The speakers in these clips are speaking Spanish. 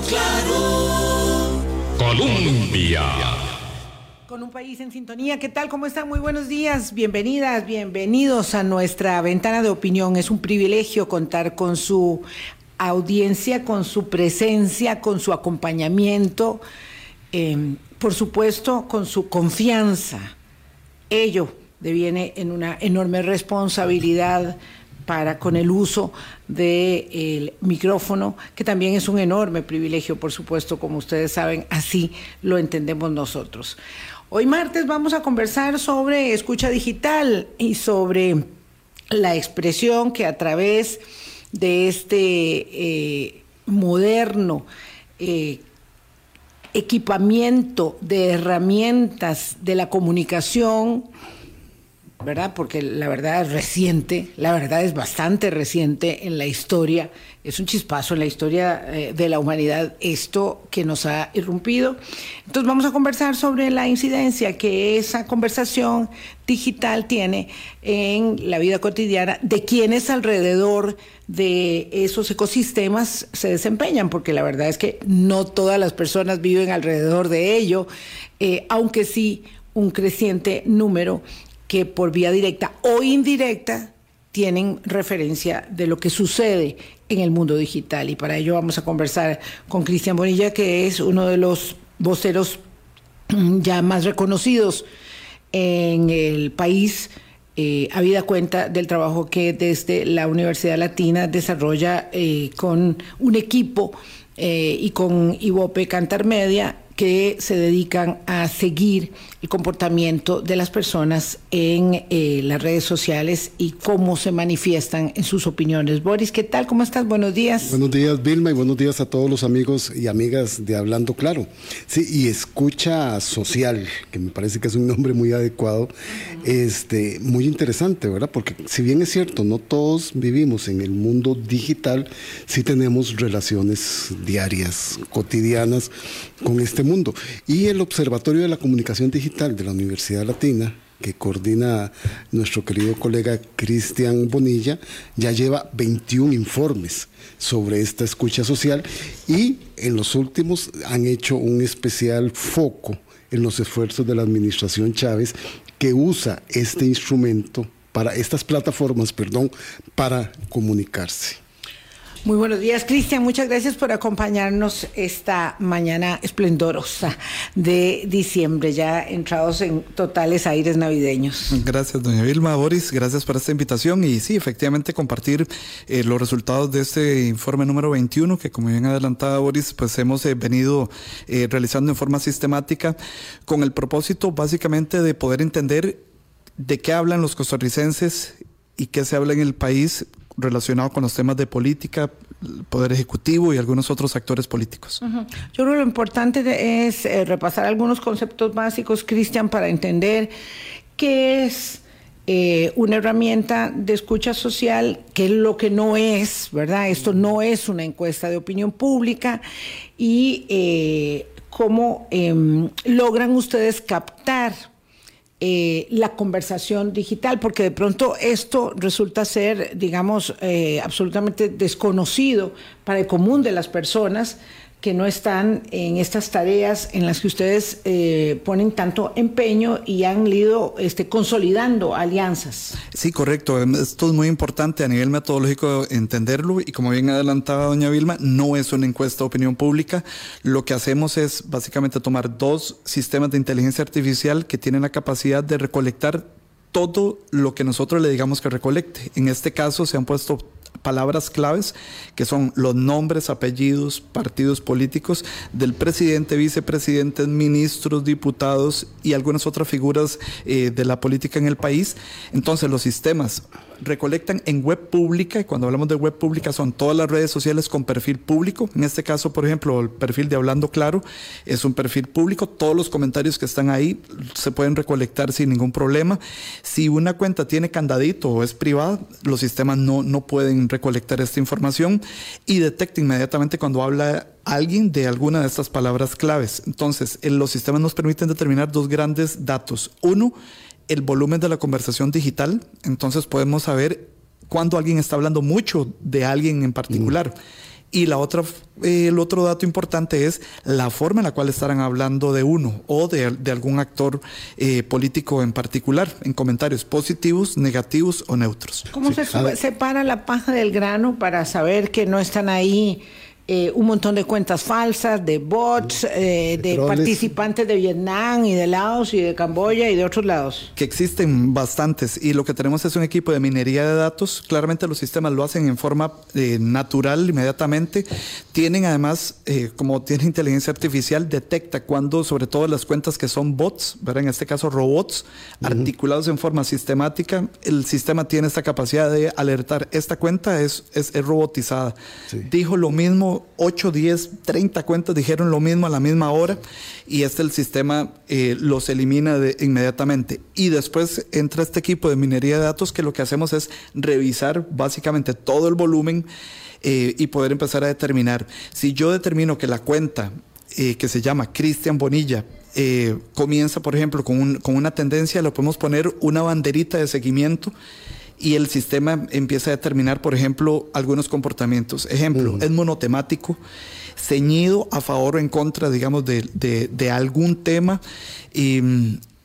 Claro. Colombia. Con un país en sintonía, ¿qué tal? ¿Cómo están? Muy buenos días, bienvenidas, bienvenidos a nuestra ventana de opinión. Es un privilegio contar con su audiencia, con su presencia, con su acompañamiento, eh, por supuesto, con su confianza. Ello deviene en una enorme responsabilidad para con el uso del micrófono, que también es un enorme privilegio, por supuesto, como ustedes saben, así lo entendemos nosotros. Hoy martes vamos a conversar sobre escucha digital y sobre la expresión que a través de este eh, moderno eh, equipamiento de herramientas de la comunicación, ¿verdad? Porque la verdad es reciente, la verdad es bastante reciente en la historia, es un chispazo en la historia eh, de la humanidad esto que nos ha irrumpido. Entonces vamos a conversar sobre la incidencia que esa conversación digital tiene en la vida cotidiana de quienes alrededor de esos ecosistemas se desempeñan, porque la verdad es que no todas las personas viven alrededor de ello, eh, aunque sí un creciente número que por vía directa o indirecta tienen referencia de lo que sucede en el mundo digital. Y para ello vamos a conversar con Cristian Bonilla, que es uno de los voceros mm, ya más reconocidos en el país, eh, habida cuenta del trabajo que desde la Universidad Latina desarrolla eh, con un equipo eh, y con Ivope Cantar Media que se dedican a seguir el comportamiento de las personas en eh, las redes sociales y cómo se manifiestan en sus opiniones. Boris, ¿qué tal? ¿Cómo estás? Buenos días. Buenos días, Vilma, y buenos días a todos los amigos y amigas de Hablando Claro. Sí, y escucha social, que me parece que es un nombre muy adecuado, este, muy interesante, ¿verdad? Porque si bien es cierto, no todos vivimos en el mundo digital, sí tenemos relaciones diarias, cotidianas con este mundo. Y el Observatorio de la Comunicación Digital de la Universidad Latina, que coordina nuestro querido colega Cristian Bonilla, ya lleva 21 informes sobre esta escucha social y en los últimos han hecho un especial foco en los esfuerzos de la administración Chávez que usa este instrumento para estas plataformas, perdón, para comunicarse. Muy buenos días, Cristian. Muchas gracias por acompañarnos esta mañana esplendorosa de diciembre, ya entrados en totales aires navideños. Gracias, doña Vilma. Boris, gracias por esta invitación y sí, efectivamente compartir eh, los resultados de este informe número 21 que como bien adelantaba Boris, pues hemos eh, venido eh, realizando en forma sistemática con el propósito básicamente de poder entender de qué hablan los costarricenses y qué se habla en el país relacionado con los temas de política, poder ejecutivo y algunos otros actores políticos. Uh -huh. Yo creo que lo importante es eh, repasar algunos conceptos básicos, Cristian, para entender qué es eh, una herramienta de escucha social, qué es lo que no es, ¿verdad? Esto no es una encuesta de opinión pública y eh, cómo logran ustedes captar eh, la conversación digital, porque de pronto esto resulta ser, digamos, eh, absolutamente desconocido para el común de las personas que no están en estas tareas en las que ustedes eh, ponen tanto empeño y han ido este, consolidando alianzas. Sí, correcto. Esto es muy importante a nivel metodológico entenderlo y como bien adelantaba doña Vilma, no es una encuesta de opinión pública. Lo que hacemos es básicamente tomar dos sistemas de inteligencia artificial que tienen la capacidad de recolectar todo lo que nosotros le digamos que recolecte. En este caso se han puesto palabras claves que son los nombres, apellidos, partidos políticos del presidente, vicepresidentes, ministros, diputados y algunas otras figuras eh, de la política en el país. Entonces los sistemas recolectan en web pública, y cuando hablamos de web pública son todas las redes sociales con perfil público. En este caso, por ejemplo, el perfil de Hablando Claro es un perfil público. Todos los comentarios que están ahí se pueden recolectar sin ningún problema. Si una cuenta tiene candadito o es privada, los sistemas no, no pueden recolectar esta información y detecta inmediatamente cuando habla alguien de alguna de estas palabras claves. Entonces, los sistemas nos permiten determinar dos grandes datos. Uno, el volumen de la conversación digital, entonces podemos saber cuando alguien está hablando mucho de alguien en particular. Mm. Y la otra, eh, el otro dato importante es la forma en la cual estarán hablando de uno o de, de algún actor eh, político en particular, en comentarios positivos, negativos o neutros. ¿Cómo se separa la paja del grano para saber que no están ahí eh, un montón de cuentas falsas, de bots, eh, de participantes de Vietnam y de Laos y de Camboya y de otros lados? que existen bastantes y lo que tenemos es un equipo de minería de datos. Claramente los sistemas lo hacen en forma eh, natural inmediatamente. Tienen además, eh, como tiene inteligencia artificial, detecta cuando, sobre todo las cuentas que son bots, ¿verdad? en este caso robots, articulados en forma sistemática, el sistema tiene esta capacidad de alertar. Esta cuenta es, es, es robotizada. Dijo lo mismo, 8, 10, 30 cuentas dijeron lo mismo a la misma hora y este el sistema eh, los elimina de- inmediatamente. Y después entra este equipo de minería de datos que lo que hacemos es revisar básicamente todo el volumen eh, y poder empezar a determinar. Si yo determino que la cuenta eh, que se llama Cristian Bonilla comienza, por ejemplo, con, un- con una tendencia, le podemos poner una banderita de seguimiento y el sistema empieza a determinar, por ejemplo, algunos comportamientos. Ejemplo, es monotemático, ceñido a favor o en contra, digamos, de, de- de algún tema y,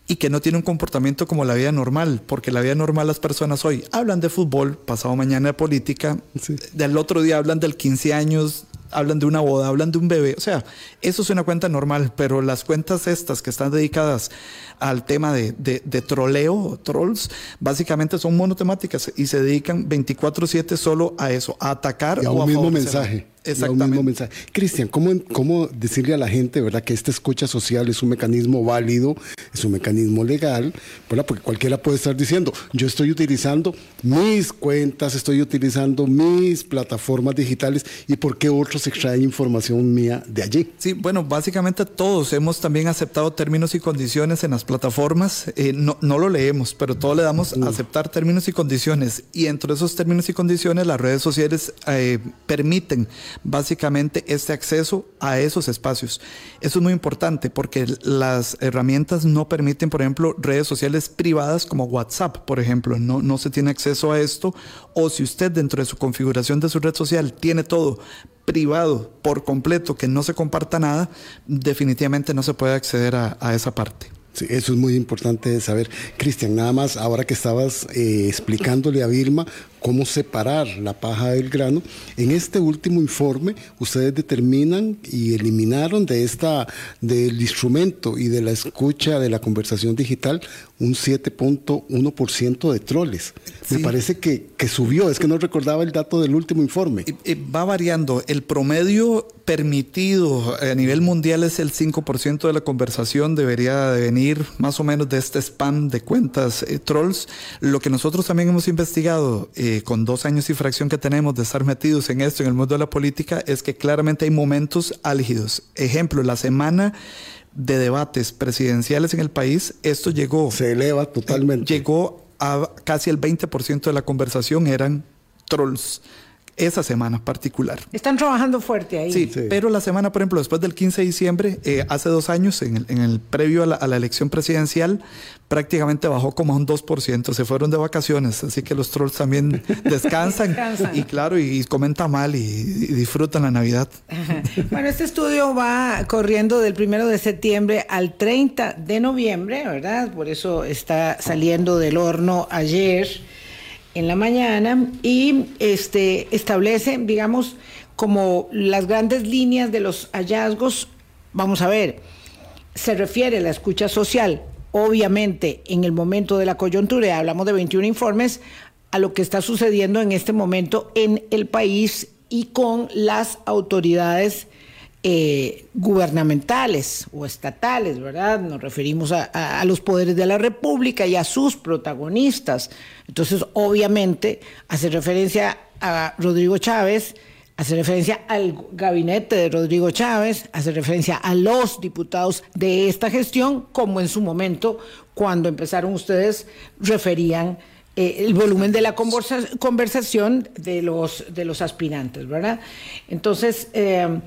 y que no tiene un comportamiento como la vida normal, porque la vida normal las personas hoy hablan de fútbol, pasado mañana de política, Sí. del otro día hablan del 15 años, hablan de una boda, hablan de un bebé. O sea, eso es una cuenta normal, pero las cuentas estas que están dedicadas al tema de, de, de troleo, trolls, básicamente son monotemáticas y se dedican 24/7 solo a eso, a atacar Y a o un mismo favorecer. mensaje. Un Exactamente. mismo mensaje. Cristian, ¿cómo, ¿cómo decirle a la gente, verdad, que esta escucha social es un mecanismo válido, es un mecanismo legal, ¿verdad? Porque cualquiera puede estar diciendo, yo estoy utilizando mis cuentas, estoy utilizando mis plataformas digitales y por qué otros extraen información mía de allí. Sí, bueno, básicamente todos hemos también aceptado términos y condiciones en las plataformas. Eh, no, no lo leemos, pero todos le damos a aceptar términos y condiciones. Y entre esos términos y condiciones, las redes sociales eh, permiten básicamente este acceso a esos espacios. Eso es muy importante porque las herramientas no permiten, por ejemplo, redes sociales privadas como WhatsApp, por ejemplo. No, no se tiene acceso a esto. O si usted dentro de su configuración de su red social tiene todo privado por completo, que no se comparta nada, definitivamente no se puede acceder a, a esa parte. Sí, eso es muy importante saber. Cristian, nada más, ahora que estabas eh, explicándole a Vilma cómo separar la paja del grano, en este último informe ustedes determinan y eliminaron de esta del instrumento y de la escucha de la conversación digital un 7.1% de troles. Me parece que, que subió, es que no recordaba el dato del último informe. Va variando. El promedio permitido a nivel mundial es el 5% de la conversación. Debería de venir más o menos de este spam de cuentas eh, trolls. Lo que nosotros también hemos investigado eh, con dos años y fracción que tenemos de estar metidos en esto, en el mundo de la política, es que claramente hay momentos álgidos. Ejemplo, la semana de debates presidenciales en el país, esto llegó Se eleva totalmente. llegó a casi el 20% de la conversación eran trolls. Esa semana particular. Están trabajando fuerte ahí. Sí, Sí. pero la semana, por ejemplo, después del 15 de diciembre, eh, hace dos años, en el, en el previo a la, a la elección presidencial, prácticamente bajó como a un 2%. Se fueron de vacaciones, así que los trolls también descansan. Descansan. Y claro, y, comentan mal y, y disfrutan la Navidad. Ajá. Bueno, este estudio va corriendo del primero de septiembre al 30 de noviembre, ¿verdad? Por eso está saliendo del horno ayer en la mañana y este establece, digamos, como las grandes líneas de los hallazgos. Vamos a ver, se refiere a la escucha social, obviamente en el momento de la coyuntura, hablamos de 21 informes, a lo que está sucediendo en este momento en el país y con las autoridades eh, gubernamentales o estatales, ¿verdad? Nos referimos a, los poderes de la República y a sus protagonistas. Entonces, obviamente, hace referencia a Rodrigo Chávez, hace referencia al gabinete de Rodrigo Chávez, hace referencia a los diputados de esta gestión, como en su momento, cuando empezaron ustedes, referían eh, el volumen de la conversa- conversación de los, de los aspirantes, ¿verdad? Entonces, eh,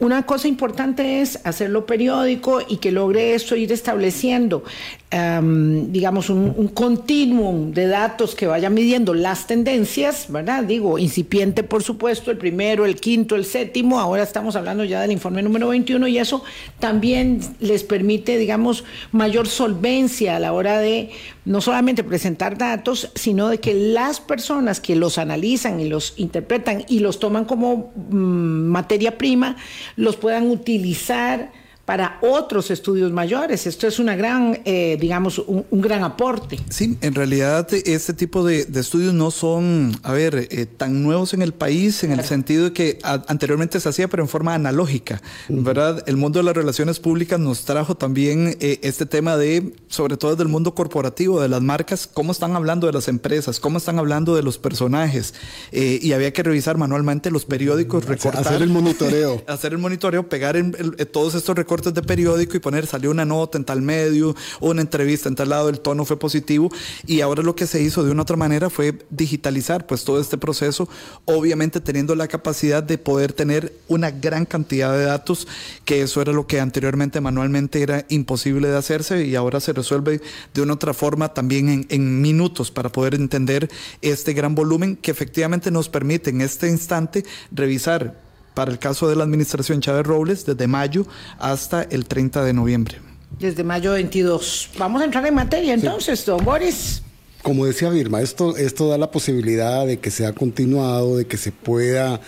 una cosa importante es hacerlo periódico y que logre esto ir estableciendo, um, digamos, un, un continuum de datos que vaya midiendo las tendencias, ¿verdad? Digo, incipiente, por supuesto, el primero, el quinto, el séptimo, ahora estamos hablando ya del informe número 21 y eso también les permite, digamos, mayor solvencia a la hora de no solamente presentar datos, sino de que las personas que los analizan y los interpretan y los toman como mm, materia prima, los puedan utilizar para otros estudios mayores. Esto es una gran, eh, digamos, un, un, gran aporte. Sí, en realidad este tipo de, de estudios no son, a ver, eh, tan nuevos en el país, en claro. el sentido de que a, anteriormente se hacía, pero en forma analógica, uh -huh. ¿verdad? El mundo de las relaciones públicas nos trajo también eh, este tema de, sobre todo del mundo corporativo, de las marcas, cómo están hablando de las empresas, cómo están hablando de los personajes, eh, y había que revisar manualmente los periódicos, recortar. Hacer el monitoreo. hacer el monitoreo, pegar en, todos estos recortes de periódico y poner, salió una nota en tal medio, una entrevista en tal lado, el tono fue positivo. Y ahora lo que se hizo de una otra manera fue digitalizar pues todo este proceso, obviamente teniendo la capacidad de poder tener una gran cantidad de datos, que eso era lo que anteriormente manualmente era imposible de hacerse y ahora se resuelve de una otra forma también en, en minutos para poder entender este gran volumen que efectivamente nos permite en este instante revisar para el caso de la administración Chávez Robles desde mayo hasta el 30 de noviembre. Desde mayo 22. Vamos a entrar en materia entonces, sí. don Boris. Como decía Birma, esto, esto da la posibilidad de que sea continuado, de que se pueda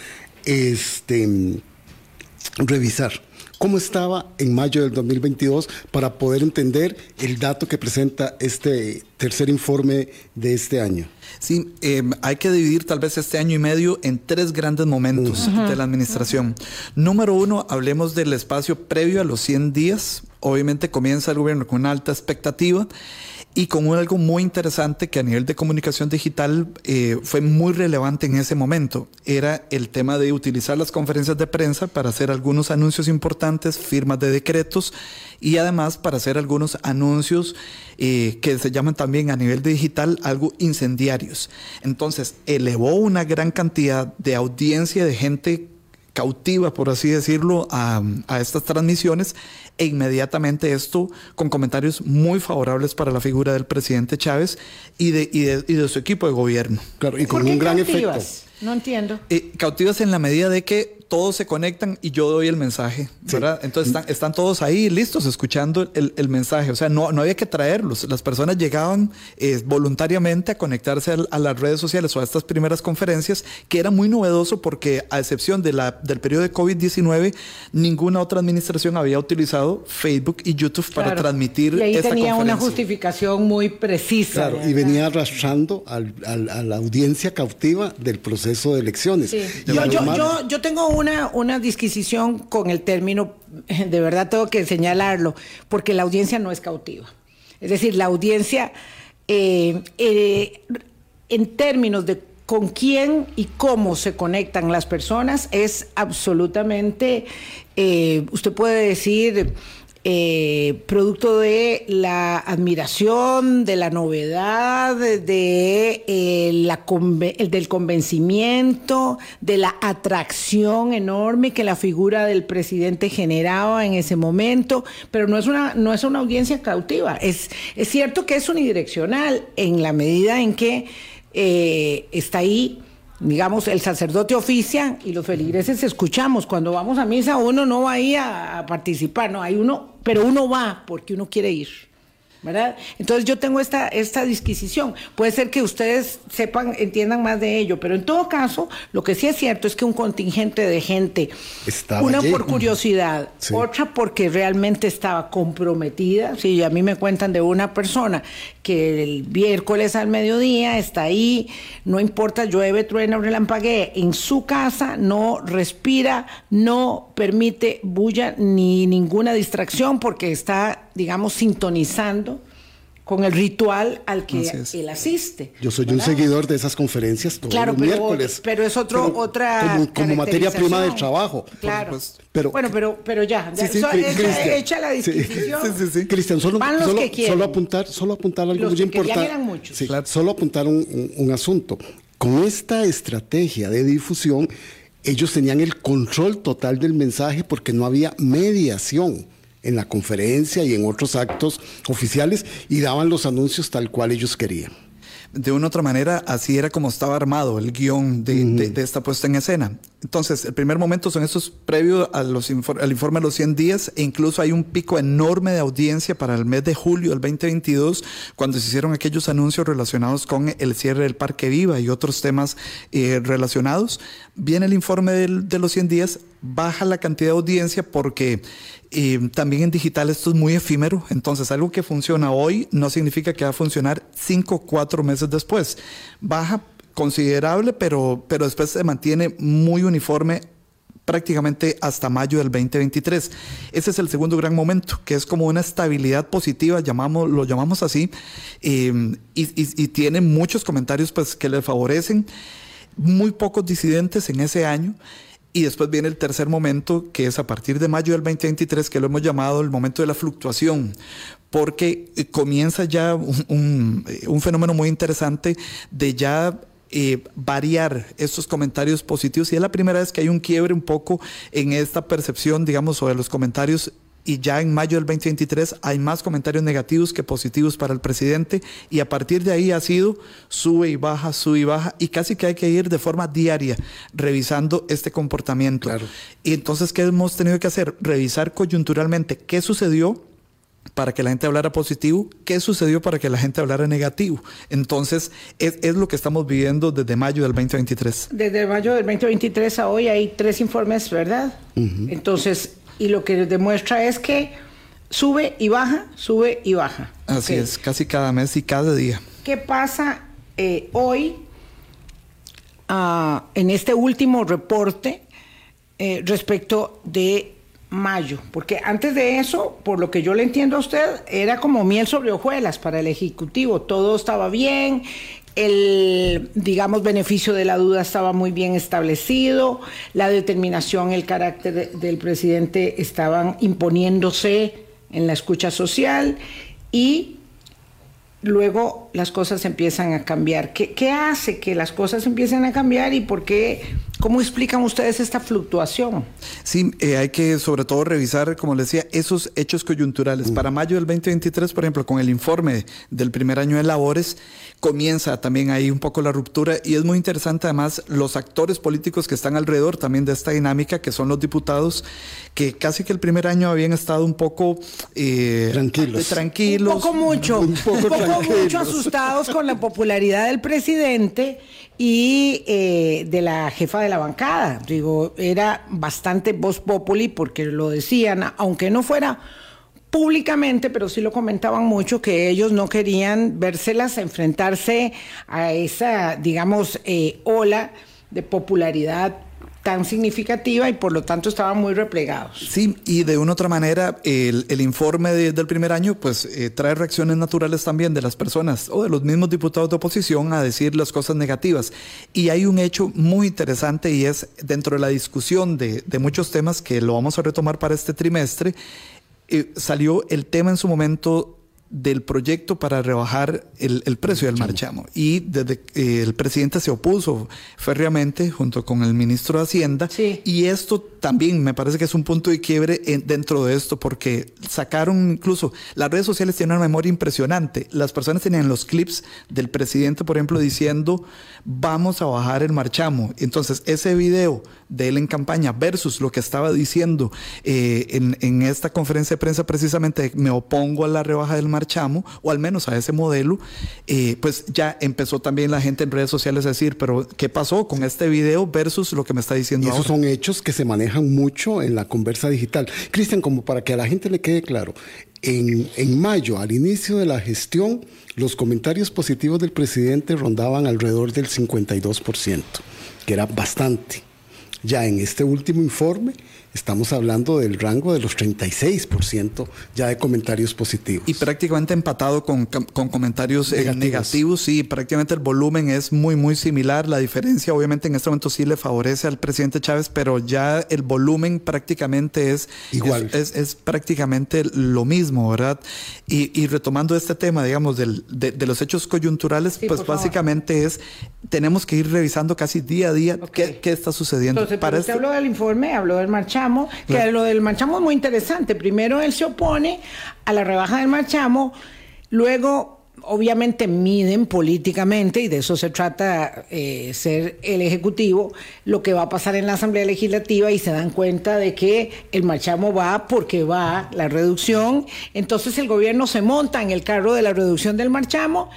este, revisar cómo estaba en mayo del 2022 para poder entender el dato que presenta este tercer informe de este año. Sí, eh, hay que dividir tal vez este año y medio en tres grandes momentos uh -huh. de la administración. Número uno, hablemos del espacio previo a los 100 días. Obviamente comienza el gobierno con una alta expectativa y con algo muy interesante que a nivel de comunicación digital eh, fue muy relevante en ese momento. Era el tema de utilizar las conferencias de prensa para hacer algunos anuncios importantes, firmas de decretos y además para hacer algunos anuncios eh, que se llaman también a nivel digital algo incendiarios. Entonces elevó una gran cantidad de audiencia de gente cautiva, por así decirlo, a, a, estas transmisiones e inmediatamente esto con comentarios muy favorables para la figura del presidente Chávez y de, y de, y de su equipo de gobierno. Claro, y con un gran cautivas? efecto. No entiendo. Eh, cautivas en la medida de que todos se conectan y yo doy el mensaje, ¿verdad? Sí. Entonces están, están, todos ahí listos escuchando el, el, mensaje. O sea, no, no había que traerlos. Las personas llegaban eh, voluntariamente a conectarse a, a, las redes sociales o a estas primeras conferencias, que era muy novedoso porque a excepción de la, del periodo de COVID-19, ninguna otra administración había utilizado Facebook y YouTube para transmitir y ahí esta tenía conferencia. una justificación muy precisa. Claro, y venía arrastrando al, al, a la audiencia cautiva del proceso de elecciones. Sí. Yo, yo, yo, yo tengo un una, una disquisición con el término, de verdad tengo que señalarlo, porque la audiencia no es cautiva. Es decir, la audiencia, eh, eh, en términos de con quién y cómo se conectan las personas, es absolutamente, eh, usted puede decir, eh, producto de la admiración, de la novedad, de, eh, la del convencimiento, de la atracción enorme que la figura del presidente generaba en ese momento, pero no es una, no es una audiencia cautiva. Es, es cierto que es unidireccional en la medida en que eh, está ahí digamos, el sacerdote oficia y los feligreses escuchamos. Cuando vamos a misa uno no va ahí a, a participar, no, hay uno, pero uno va porque uno quiere ir. ¿Verdad? Entonces yo tengo esta, esta disquisición. Puede ser que ustedes sepan, entiendan más de ello, pero en todo caso, lo que sí es cierto es que un contingente de gente, estaba una allí. por curiosidad, sí. otra porque realmente estaba comprometida. Sí, a mí me cuentan de una persona que el miércoles al mediodía está ahí, no importa, llueve, truena, relampaguee, en su casa no respira, no permite bulla ni ninguna distracción porque está, digamos, sintonizando con el ritual al que él asiste. Yo soy ¿verdad? un seguidor de esas conferencias todos claro, los pero, miércoles. Pero es otro, pero otra. Como, como materia prima del trabajo. Claro. Pero, bueno, pero, pero ya, sí, sí, so, hecha la disquisición. Sí, sí, Cristian, solo, solo, solo apuntar, solo apuntar algo los muy que importante. Claro. Solo apuntar un, un, un asunto. Con esta estrategia de difusión, ellos tenían el control total del mensaje porque no había mediación en la conferencia y en otros actos oficiales y daban los anuncios tal cual ellos querían de una u otra manera, así era como estaba armado el guion de, esta puesta en escena. Entonces, el primer momento son estos previos al informe de los 100 días e incluso hay un pico enorme de audiencia para el mes de julio del 2022 cuando se hicieron aquellos anuncios relacionados con el cierre del Parque Viva y otros temas eh, relacionados. Viene el informe de los 100 días, baja la cantidad de audiencia porque eh, también en digital esto es muy efímero, entonces algo que funciona hoy no significa que va a funcionar cinco o cuatro meses después. Baja considerable, pero, pero después se mantiene muy uniforme prácticamente hasta mayo del 2023. Ese es el segundo gran momento, que es como una estabilidad positiva, llamamos, lo llamamos así, eh, y, tiene muchos comentarios pues, que le favorecen, muy pocos disidentes en ese año. Y después viene el tercer momento, que es a partir de mayo del 2023, que lo hemos llamado el momento de la fluctuación, porque eh, comienza ya un, un, fenómeno muy interesante de ya eh, variar estos comentarios positivos y es la primera vez que hay un quiebre un poco en esta percepción, digamos, sobre los comentarios y ya en mayo del 2023 hay más comentarios negativos que positivos para el presidente y a partir de ahí ha sido sube y baja, sube y baja y casi que hay que ir de forma diaria revisando este comportamiento. Claro. Y entonces, ¿qué hemos tenido que hacer? Revisar coyunturalmente qué sucedió para que la gente hablara positivo, qué sucedió para que la gente hablara negativo. Entonces, es, es, lo que estamos viviendo desde mayo del 2023. Desde mayo del 2023 a hoy hay tres informes, ¿verdad? Entonces, y lo que demuestra es que sube y baja, sube y baja. Así es, casi cada mes y cada día. ¿Qué pasa eh, hoy uh, en este último reporte eh, respecto de mayo? Porque antes de eso, por lo que yo le entiendo a usted, era como miel sobre hojuelas para el Ejecutivo. Todo estaba bien, el, digamos, beneficio de la duda estaba muy bien establecido, la determinación, el carácter del presidente estaban imponiéndose en la escucha social y luego las cosas empiezan a cambiar. ¿Qué, ¿Qué, hace que las cosas empiecen a cambiar y por qué, cómo explican ustedes esta fluctuación? Sí, eh, hay que sobre todo revisar, como les decía, esos hechos coyunturales. Para mayo del 2023, por ejemplo, con el informe del primer año de labores, comienza también ahí un poco la ruptura y es muy interesante además los actores políticos que están alrededor también de esta dinámica, que son los diputados, que casi que el primer año habían estado un poco eh, tranquilos. tranquilos. Un poco mucho. Un poco, un poco mucho con la popularidad del presidente y eh, de la jefa de la bancada. Digo, era bastante voz populi porque lo decían, aunque no fuera públicamente, pero sí lo comentaban mucho, que ellos no querían vérselas enfrentarse a esa, digamos, eh, ola de popularidad tan significativa y por lo tanto estaban muy replegados. Sí, y de una otra manera, el, el informe de, del primer año pues eh, trae reacciones naturales también de las personas o de los mismos diputados de oposición a decir las cosas negativas. Y hay un hecho muy interesante y es dentro de la discusión de, de muchos temas que lo vamos a retomar para este trimestre, eh, salió el tema en su momento del proyecto para rebajar el, el precio del marchamo. Y desde eh, el presidente se opuso férreamente junto con el ministro de Hacienda. Sí. Y esto también me parece que es un punto de quiebre en, dentro de esto, porque sacaron incluso, las redes sociales tienen una memoria impresionante. Las personas tenían los clips del presidente, por ejemplo, diciendo, vamos a bajar el marchamo. Entonces, ese video de él en campaña versus lo que estaba diciendo eh, en, en esta conferencia de prensa precisamente, me opongo a la rebaja del marchamo Chamo, o al menos a ese modelo, eh, pues ya empezó también la gente en redes sociales a decir, pero ¿qué pasó con este video versus lo que me está diciendo? Y esos ahora? son hechos que se manejan mucho en la conversa digital. Cristian, como para que a la gente le quede claro, en, en mayo, al inicio de la gestión, los comentarios positivos del presidente rondaban alrededor del 52%, que era bastante. Ya en este último informe estamos hablando del rango de los 36% ya de comentarios positivos. Y prácticamente empatado con, con comentarios negativos. Eh, negativos. Sí, prácticamente el volumen es muy, muy similar. La diferencia, obviamente, en este momento sí le favorece al presidente Chávez, pero ya el volumen prácticamente es igual. Es, es, es prácticamente lo mismo, ¿verdad? Y, y retomando este tema, digamos, del, de, de, los hechos coyunturales, sí, pues básicamente favor. es, tenemos que ir revisando casi día a día okay. qué, qué, está sucediendo. Entonces, para usted este- habló del informe, habló del marchamo, que lo del marchamo es muy interesante. Primero él se opone a la rebaja del marchamo, luego obviamente miden políticamente, y de eso se trata eh, ser el Ejecutivo, lo que va a pasar en la Asamblea Legislativa y se dan cuenta de que el marchamo va porque va la reducción. Entonces el gobierno se monta en el carro de la reducción del marchamo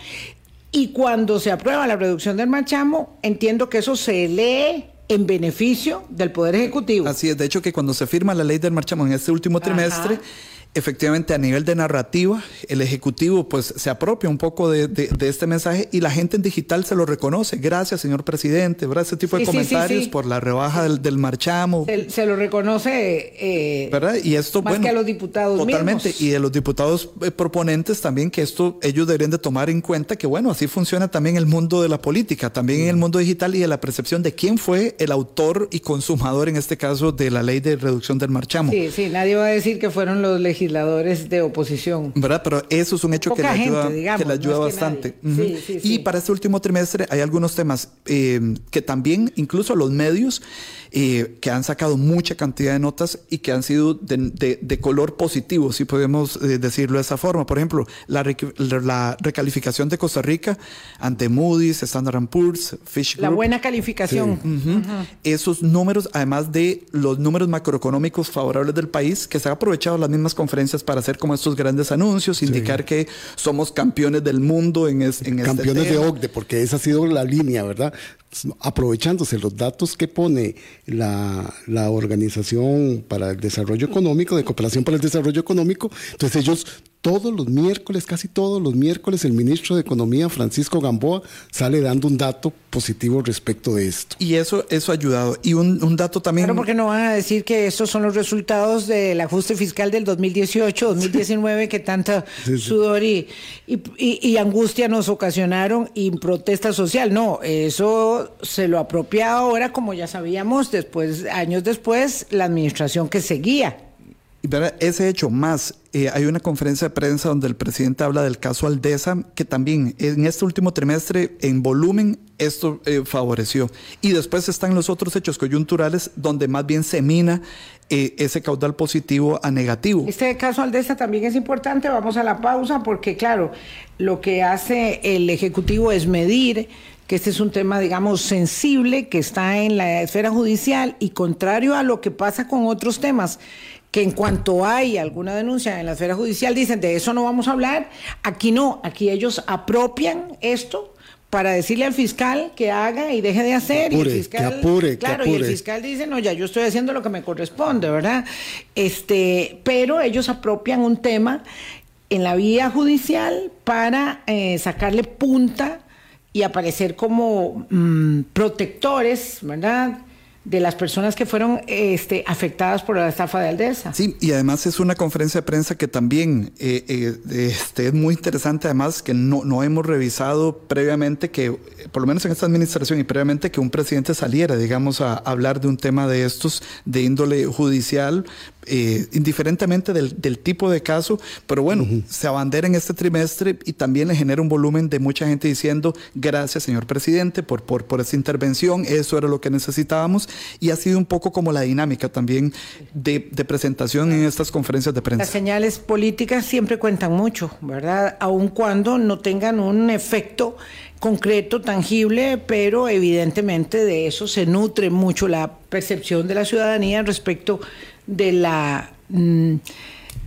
y cuando se aprueba la reducción del marchamo, entiendo que eso se lee en beneficio del Poder Ejecutivo. Así es, de hecho que cuando se firma la ley del marchamo en este último Ajá. Efectivamente a nivel de narrativa, el Ejecutivo pues se apropia un poco de, de- de este mensaje y la gente en digital se lo reconoce. Gracias, señor presidente, ¿verdad? Ese tipo de Sí, sí, sí, comentarios sí. por la rebaja del, del marchamo. Se, se lo reconoce eh, ¿Verdad? Y esto, más bueno, que a los diputados Totalmente. mismos. Y de los diputados eh, proponentes también, que esto ellos deberían de tomar en cuenta que, bueno, así funciona también el mundo de la política, también en el mundo digital y de la percepción de quién fue el autor y consumador, en este caso, de la ley de reducción del marchamo. Sí, sí, nadie va a decir que fueron los legisladores de oposición. ¿Verdad? Pero eso es un hecho que le ayuda, gente, digamos, que le ayuda que bastante. nadie. Ujú. Sí, sí, Y sí. para este último trimestre hay algunos temas eh, que también, incluso los medios, eh, que han sacado mucha cantidad de notas y que han sido de, de- de color positivo, si podemos eh, decirlo de esa forma. Por ejemplo, la, la recalificación de Costa Rica ante Moody's, Standard Poor's, Fish La Group. buena calificación. Ujú. Esos números, además de los números macroeconómicos favorables del país, que se han aprovechado las mismas conferencias para hacer como estos grandes anuncios, indicar que somos campeones del mundo en, es- en este Campeones de. OCDE, porque esa ha sido la línea, ¿verdad? Aprovechándose los datos que pone la, la Organización para el Desarrollo Económico, de Cooperación para el Desarrollo Económico, entonces ellos todos los miércoles, casi todos los miércoles, el ministro de Economía, Francisco Gamboa, sale dando un dato positivo respecto de esto. Y eso, eso ha ayudado. Y un, un dato también. Claro, porque no van a decir que estos son los resultados del ajuste fiscal del 2018, 2019, que tanta Sí, sí. sudor y, y- y- y angustia nos ocasionaron y protesta social. No, eso se lo apropia ahora, como ya sabíamos, después, años después, la administración que seguía. Verá, ese hecho más, eh, hay una conferencia de prensa donde el presidente habla del caso Aldesa, que también en este último trimestre, en volumen, esto eh, favoreció. Y después están los otros hechos coyunturales donde más bien se mina eh, ese caudal positivo a negativo. Este caso Aldesa también es importante, vamos a la pausa porque claro, lo que hace el Ejecutivo es medir que este es un tema, digamos, sensible, que está en la esfera judicial y contrario a lo que pasa con otros temas, que en cuanto hay alguna denuncia en la esfera judicial dicen, de eso no vamos a hablar, aquí no, aquí ellos apropian esto para decirle al fiscal que haga y deje de hacer y apure, el fiscal que apure, que claro y el fiscal dice, no, ya yo estoy haciendo lo que me corresponde, ¿verdad? Este, pero ellos apropian un tema en la vía judicial para eh, sacarle punta y aparecer como mm, protectores, ¿verdad? De las personas que fueron este, afectadas por la estafa de Aldesa. Sí, y además es una conferencia de prensa que también eh, eh, este, es muy interesante, además que no, no hemos revisado previamente que, eh, por lo menos en esta administración y previamente, que un presidente saliera, digamos, a hablar de un tema de estos de índole judicial, eh, indiferentemente del, del tipo de caso, pero bueno, se abandera en este trimestre y también le genera un volumen de mucha gente diciendo gracias, señor presidente, por, por, por esta intervención, eso era lo que necesitábamos y ha sido un poco como la dinámica también de, de presentación en estas conferencias de Las prensa. señales políticas siempre cuentan mucho, ¿verdad? Aun cuando no tengan un efecto concreto, tangible, pero evidentemente de eso se nutre mucho la percepción de la ciudadanía respecto de la, mm,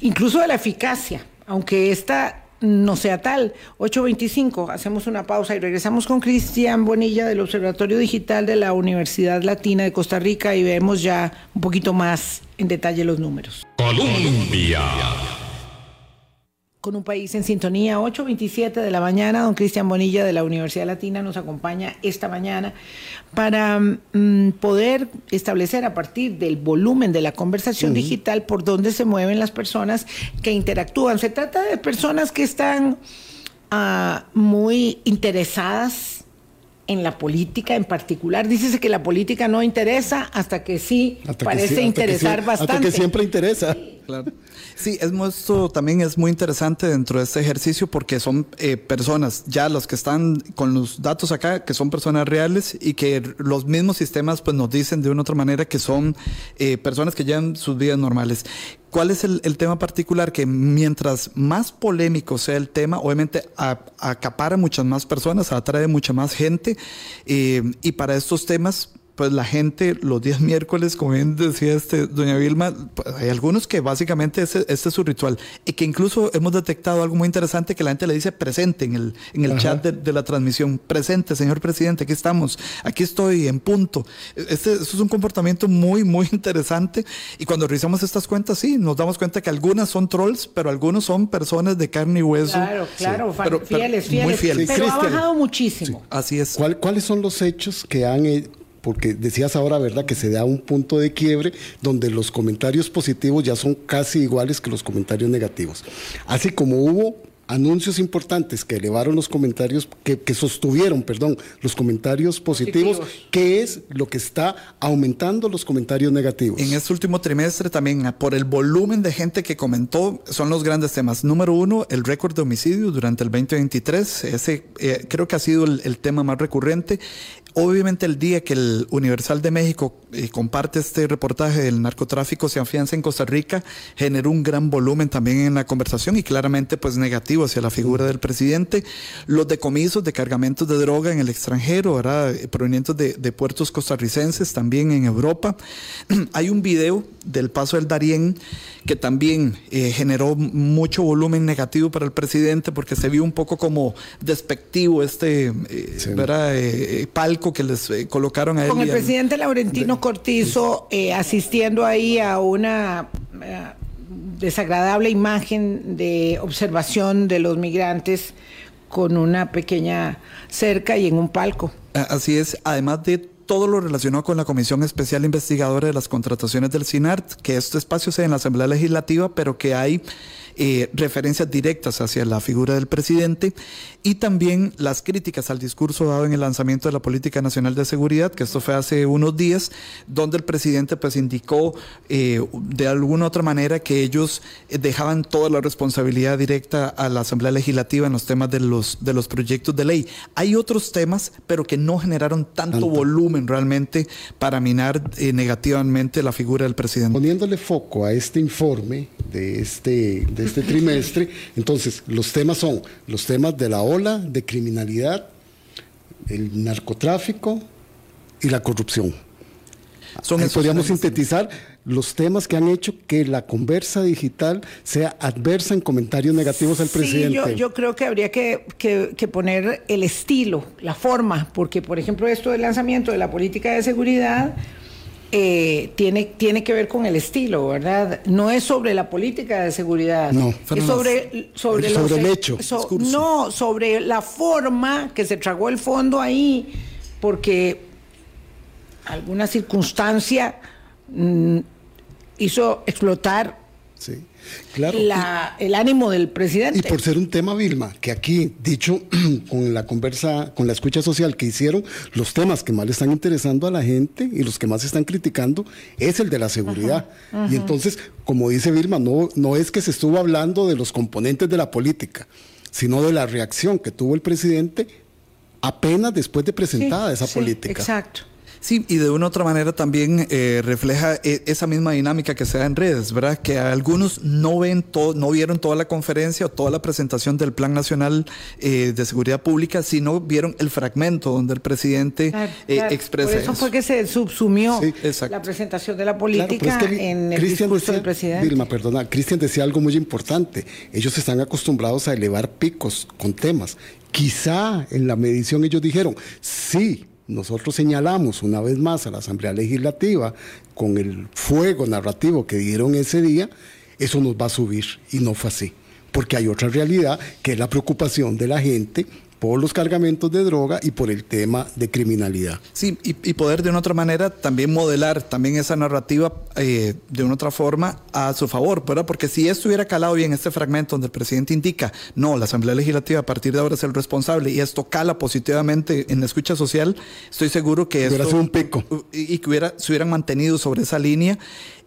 incluso de la eficacia, aunque esta no sea tal. 8.25, hacemos una pausa y regresamos con Cristian Bonilla del Observatorio Digital de la Universidad Latina de Costa Rica y vemos ya un poquito más en detalle los números. Con un país en sintonía, 8.27 de la mañana. Don Cristian Bonilla de la Universidad Latina nos acompaña esta mañana para mm, poder establecer a partir del volumen de la conversación digital por dónde se mueven las personas que interactúan. Se trata de personas que están ah, muy interesadas en la política en particular. Dícese que la política no interesa hasta que sí Hasta que parece sí- hasta que interesar sí- bastante. Hasta que siempre interesa. Claro. Sí, es, esto también es muy interesante dentro de este ejercicio porque son eh, personas, ya los que están con los datos acá, que son personas reales y que los mismos sistemas pues nos dicen de una u otra manera que son eh, personas que llevan sus vidas normales. ¿Cuál es el, tema particular? Que mientras más polémico sea el tema, obviamente acapara muchas más personas, atrae mucha más gente eh, y para estos temas pues la gente los días miércoles, como bien decía este doña Vilma, pues, hay algunos que básicamente este, este, es su ritual y que incluso hemos detectado algo muy interesante que la gente le dice presente en el, en el chat de, de, la transmisión, presente, señor presidente, aquí estamos, aquí estoy en punto. Este, este, es un comportamiento muy, muy interesante y cuando revisamos estas cuentas, sí, nos damos cuenta que algunas son trolls, pero algunos son personas de carne y hueso. Claro, claro, sí. pero, fieles, fieles, muy fieles. Pero ha bajado muchísimo. Sí. Así es. ¿Cuál, ¿Cuáles son los hechos que han porque decías ahora, ¿verdad?, que se da un punto de quiebre donde los comentarios positivos ya son casi iguales que los comentarios negativos. Así como hubo anuncios importantes que elevaron los comentarios, que, que sostuvieron, perdón, los comentarios positivos, positivos, que es lo que está aumentando los comentarios negativos. En este último trimestre también, por el volumen de gente que comentó, son los grandes temas. Número uno, el récord de homicidios durante el 2023. Ese eh, creo que ha sido el, el tema más recurrente. Obviamente el día que el Universal de México eh, comparte este reportaje del narcotráfico se afianza en Costa Rica, generó un gran volumen también en la conversación y claramente pues negativo hacia la figura del presidente. Los decomisos de cargamentos de droga en el extranjero, ¿verdad? provenientes de, de puertos costarricenses, también en Europa. Hay un video del paso del Darién que también eh, generó mucho volumen negativo para el presidente porque se vio un poco como despectivo este eh, sí. ¿verdad? Eh, palco que les colocaron a él. Con el presidente Laurentino de, Cortizo asistiendo ahí a una desagradable imagen de observación de los migrantes con una pequeña cerca y en un palco. Así es, además de todo lo relacionado con la Comisión Especial Investigadora de las Contrataciones del CINART, que este espacio sea en la Asamblea Legislativa, pero que hay eh, referencias directas hacia la figura del presidente y también las críticas al discurso dado en el lanzamiento de la Política Nacional de Seguridad, que esto fue hace unos días, donde el presidente pues indicó eh, de alguna otra manera que ellos dejaban toda la responsabilidad directa a la Asamblea Legislativa en los temas de los, de los proyectos de ley. Hay otros temas, pero que no generaron tanto, tanto. volumen realmente para minar eh, negativamente la figura del presidente. Poniéndole foco a este informe de este, de este trimestre, entonces los temas son los temas de la ola de criminalidad, el narcotráfico y la corrupción. Son Ahí podríamos sintetizar los temas que han hecho que la conversa digital sea adversa en comentarios negativos al sí, presidente. Yo, yo, creo que habría que, que, que, poner el estilo, la forma, porque por ejemplo esto del lanzamiento de la política de seguridad eh, tiene, tiene que ver con el estilo, ¿verdad? No es sobre la política de seguridad, no, es sobre, sobre, sobre el hecho. So, no, sobre la forma que se tragó el fondo ahí, porque alguna circunstancia mmm, hizo explotar sí, claro. la, el ánimo del presidente. Y por ser un tema, Vilma, que aquí, dicho con la conversa, con la escucha social que hicieron, los temas que más le están interesando a la gente y los que más están criticando es el de la seguridad. Y entonces, como dice Vilma, no, no es que se estuvo hablando de los componentes de la política, sino de la reacción que tuvo el presidente apenas después de presentada sí, esa sí, política. Exacto. Sí, y de una u otra manera también eh, refleja e esa misma dinámica que se da en redes, ¿verdad? Que algunos no ven todo, no vieron toda la conferencia o toda la presentación del Plan Nacional eh, de Seguridad Pública, sino vieron el fragmento donde el presidente claro, eh, claro. expresa Por eso, eso. fue que se subsumió Sí, la presentación de la política Claro, pero es que en el discurso decía- del presidente. Vilma, perdona, Cristian decía algo muy importante. Ellos están acostumbrados a elevar picos con temas. Quizá en la medición ellos dijeron, sí, nosotros señalamos una vez más a la Asamblea Legislativa con el fuego narrativo que dieron ese día, eso nos va a subir. Y no fue así. Porque hay otra realidad que es la preocupación de la gente por los cargamentos de droga y por el tema de criminalidad. Sí, y, y poder de una otra manera también modelar también esa narrativa eh, de una otra forma a su favor, ¿verdad? Porque si esto hubiera calado bien este fragmento donde el presidente indica, no, la Asamblea Legislativa a partir de ahora es el responsable y esto cala positivamente en la escucha social, estoy seguro que Hubiera esto, sido un pico. y, y que hubiera, se hubieran mantenido sobre esa línea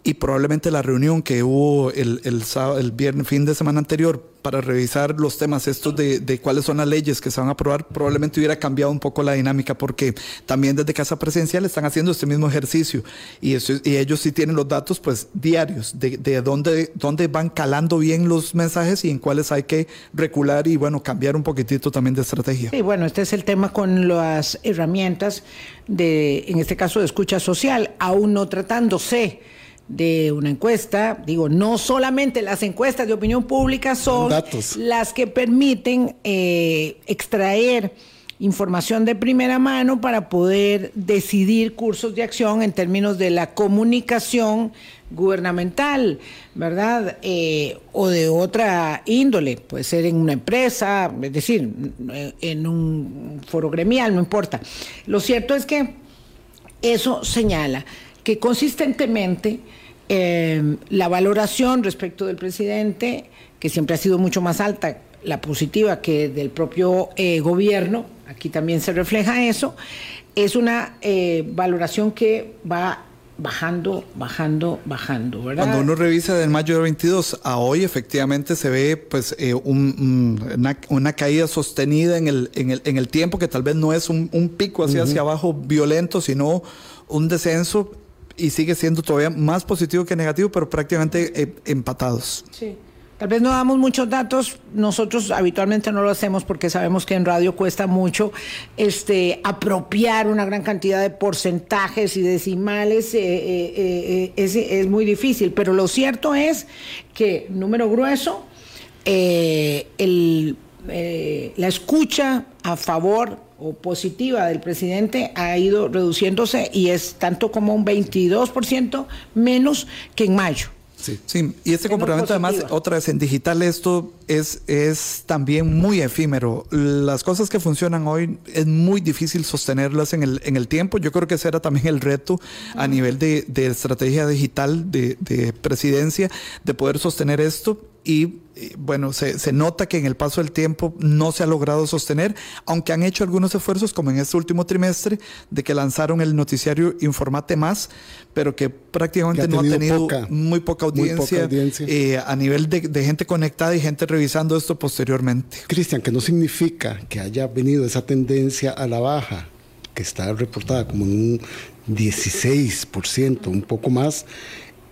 y probablemente la reunión que hubo el, el, sábado, el viernes, fin de semana anterior para revisar los temas estos de, de, cuáles son las leyes que se van a aprobar, probablemente hubiera cambiado un poco la dinámica porque también desde Casa Presidencial están haciendo este mismo ejercicio y, eso, y ellos sí tienen los datos pues diarios de, de dónde, dónde van calando bien los mensajes y en cuáles hay que recular y bueno, cambiar un poquitito también de estrategia. Sí, bueno, este es el tema con las herramientas de, en este caso, de escucha social, aún no tratándose de una encuesta, digo, no solamente las encuestas de opinión pública son Datos. las que permiten eh, extraer información de primera mano para poder decidir cursos de acción en términos de la comunicación gubernamental, ¿verdad? Eh, o de otra índole, puede ser en una empresa, es decir, en un foro gremial, no importa. Lo cierto es que eso señala que consistentemente eh, la valoración respecto del presidente, que siempre ha sido mucho más alta, la positiva que del propio eh, gobierno, aquí también se refleja eso, es una eh, valoración que va bajando, bajando, bajando, ¿verdad? Cuando uno revisa del mayo del 22 a hoy, efectivamente se ve pues eh, un, una, una, caída sostenida en el, en, el, en el tiempo, que tal vez no es un, un pico hacia, uh -huh. hacia abajo violento, sino un descenso y sigue siendo todavía más positivo que negativo, pero prácticamente eh, empatados. Sí. Tal vez no damos muchos datos, nosotros habitualmente no lo hacemos porque sabemos que en radio cuesta mucho este, apropiar una gran cantidad de porcentajes y decimales, eh, eh, es, es, muy difícil, pero lo cierto es que, número grueso, el, la escucha a favor o positiva del presidente ha ido reduciéndose y es tanto como un 22% menos que en mayo. Sí, sí, y este comportamiento además, otra vez en digital, esto es, es también muy efímero. Las cosas que funcionan hoy es muy difícil sostenerlas en el, en el tiempo. Yo creo que ese era también el reto a nivel de, de estrategia digital de, de presidencia, de poder sostener esto y bueno, se, se, nota que en el paso del tiempo no se ha logrado sostener, aunque han hecho algunos esfuerzos, como en este último trimestre, de que lanzaron el noticiario Informate Más, pero que prácticamente no ha tenido poca, muy poca audiencia, muy poca audiencia. Eh, a nivel de, de, gente conectada y gente revisando esto posteriormente. Cristian, que no significa que haya venido esa tendencia a la baja, que está reportada como en un 16%, un poco más,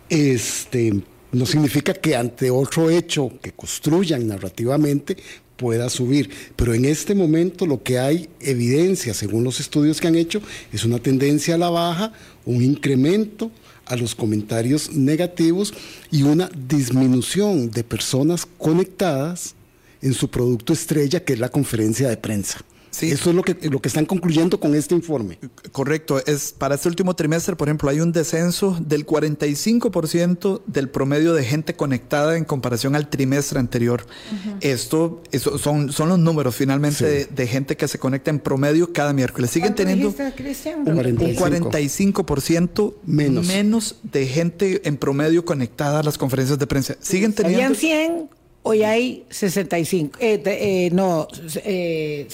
este no significa que ante otro hecho que construyan narrativamente pueda subir. Pero en este momento lo que hay evidencia, según los estudios que han hecho, es una tendencia a la baja, un incremento a los comentarios negativos y una disminución de personas conectadas en su producto estrella, que es la conferencia de prensa. Sí. Eso es lo que, lo que están concluyendo con este informe. Correcto. Es, para este último trimestre, por ejemplo, hay un descenso del 45% del promedio de gente conectada en comparación al trimestre anterior. Uh -huh. Esto eso son, son los números finalmente sí. de, de, gente que se conecta en promedio cada miércoles. Siguen teniendo dijiste, un 45%, 45 menos. menos de gente en promedio conectada a las conferencias de prensa. Siguen teniendo... Habían 100, hoy hay 65. Eh, eh, no... Eh,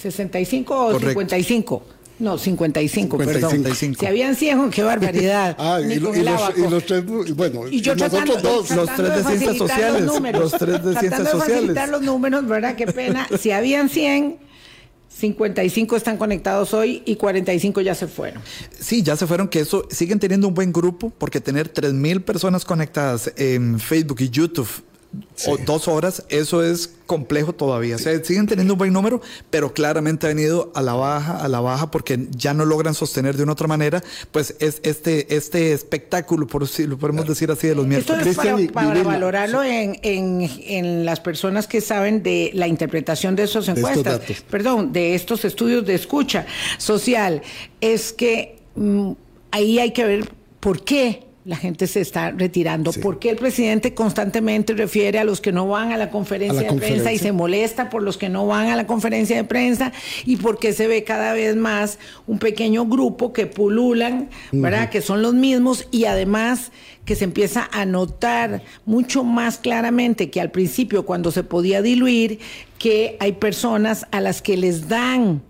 65 o Correcto. 55. No, 55, 55, perdón. 55. Si habían 100, qué barbaridad. ah, y, y, los, y, los, tres, bueno, y yo tratando, dos, los tres de, ciencias sociales, los, los, tres de ciencias de sociales. los números, ¿verdad? Qué pena. si habían 100, 55 están conectados hoy y 45 ya se fueron. Sí, ya se fueron, que eso siguen teniendo un buen grupo, porque tener 3.000 personas conectadas en Facebook y YouTube Sí. o dos horas, eso es complejo todavía. Sí. O sea, siguen teniendo un buen número, pero claramente ha venido a la baja, a la baja, porque ya no logran sostener de una otra manera, pues es este, este espectáculo, por si lo podemos decir así, de los miércoles. Esto es para, para valorarlo en, en, en, las personas que saben de la interpretación de esas encuestas, de perdón, de estos estudios de escucha social, es que mmm, ahí hay que ver por qué la gente se está retirando. Sí. ¿Por qué el presidente constantemente refiere a los que no van a la conferencia, a la de conferencia. prensa y se molesta por los que no van a la conferencia de prensa? ¿Y por qué se ve cada vez más un pequeño grupo que pululan, ¿verdad? Uh -huh. Que son los mismos y además que se empieza a notar mucho más claramente que al principio cuando se podía diluir que hay personas a las que les dan,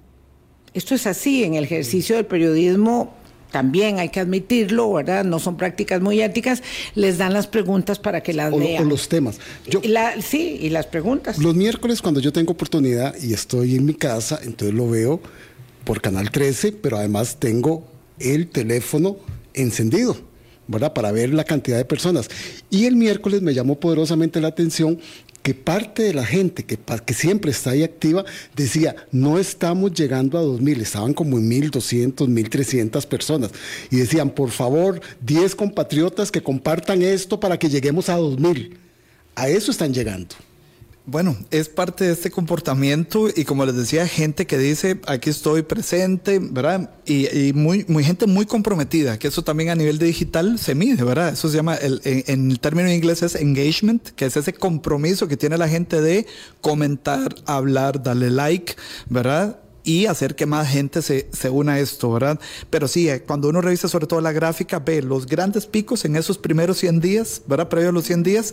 esto es así en el ejercicio del periodismo también hay que admitirlo, ¿verdad? No son prácticas muy éticas, les dan las preguntas para que las O, lean. o los temas. Yo, La- sí, y las preguntas. Los miércoles cuando yo tengo oportunidad y estoy en mi casa, entonces lo veo por Canal 13, pero además tengo el teléfono encendido, ¿verdad? Para ver la cantidad de personas. Y el miércoles me llamó poderosamente la atención que parte de la gente que, que siempre está ahí activa decía, no estamos llegando a 2.000, estaban como en 1.200, 1.300 personas. Y decían, por favor, 10 compatriotas que compartan esto para que lleguemos a 2.000. A eso están llegando. Bueno, es parte de este comportamiento y como les decía, gente que dice, aquí estoy presente, ¿verdad? Y, muy, gente muy comprometida, que eso también a nivel digital se mide, ¿verdad? Eso se llama, el, en, en el término inglés es engagement, que es ese compromiso que tiene la gente de comentar, hablar, darle like, ¿verdad? y hacer que más gente se, se una a esto, ¿verdad? Pero sí, eh, cuando uno revisa sobre todo la gráfica, ve los grandes picos en esos primeros 100 días, ¿verdad? Previo a los 100 días,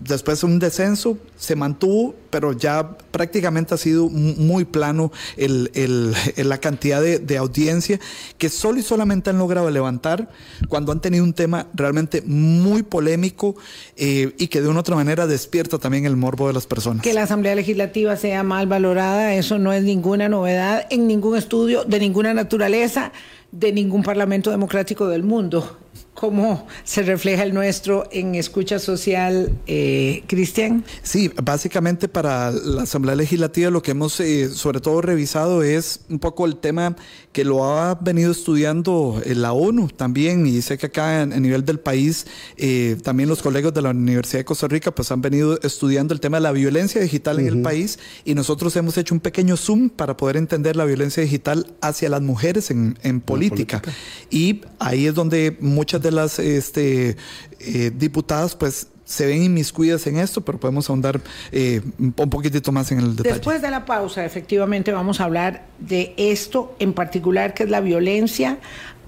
después un descenso, se mantuvo, pero ya prácticamente ha sido mu- muy plano el, el- la cantidad de, de audiencia que solo y solamente han logrado levantar cuando han tenido un tema realmente muy polémico eh, y que de una otra manera despierta también el morbo de las personas. Que la Asamblea Legislativa sea mal valorada, eso no es ninguna novedad en ningún estudio de ninguna naturaleza de ningún parlamento democrático del mundo. ¿Cómo se refleja el nuestro en escucha social, eh, Cristian? Sí, básicamente para la Asamblea Legislativa lo que hemos eh, sobre todo revisado es un poco el tema que lo ha venido estudiando eh, la ONU también y sé que acá en- a nivel del país eh, también los colegas de la Universidad de Costa Rica pues han venido estudiando el tema de la violencia digital en el país y nosotros hemos hecho un pequeño zoom para poder entender la violencia digital hacia las mujeres en, en política. Y ahí es donde muchas de las este, eh, diputadas pues se ven inmiscuidas en esto, pero podemos ahondar eh, un poquitito más en el detalle. Después de la pausa, efectivamente, vamos a hablar de esto en particular, que es la violencia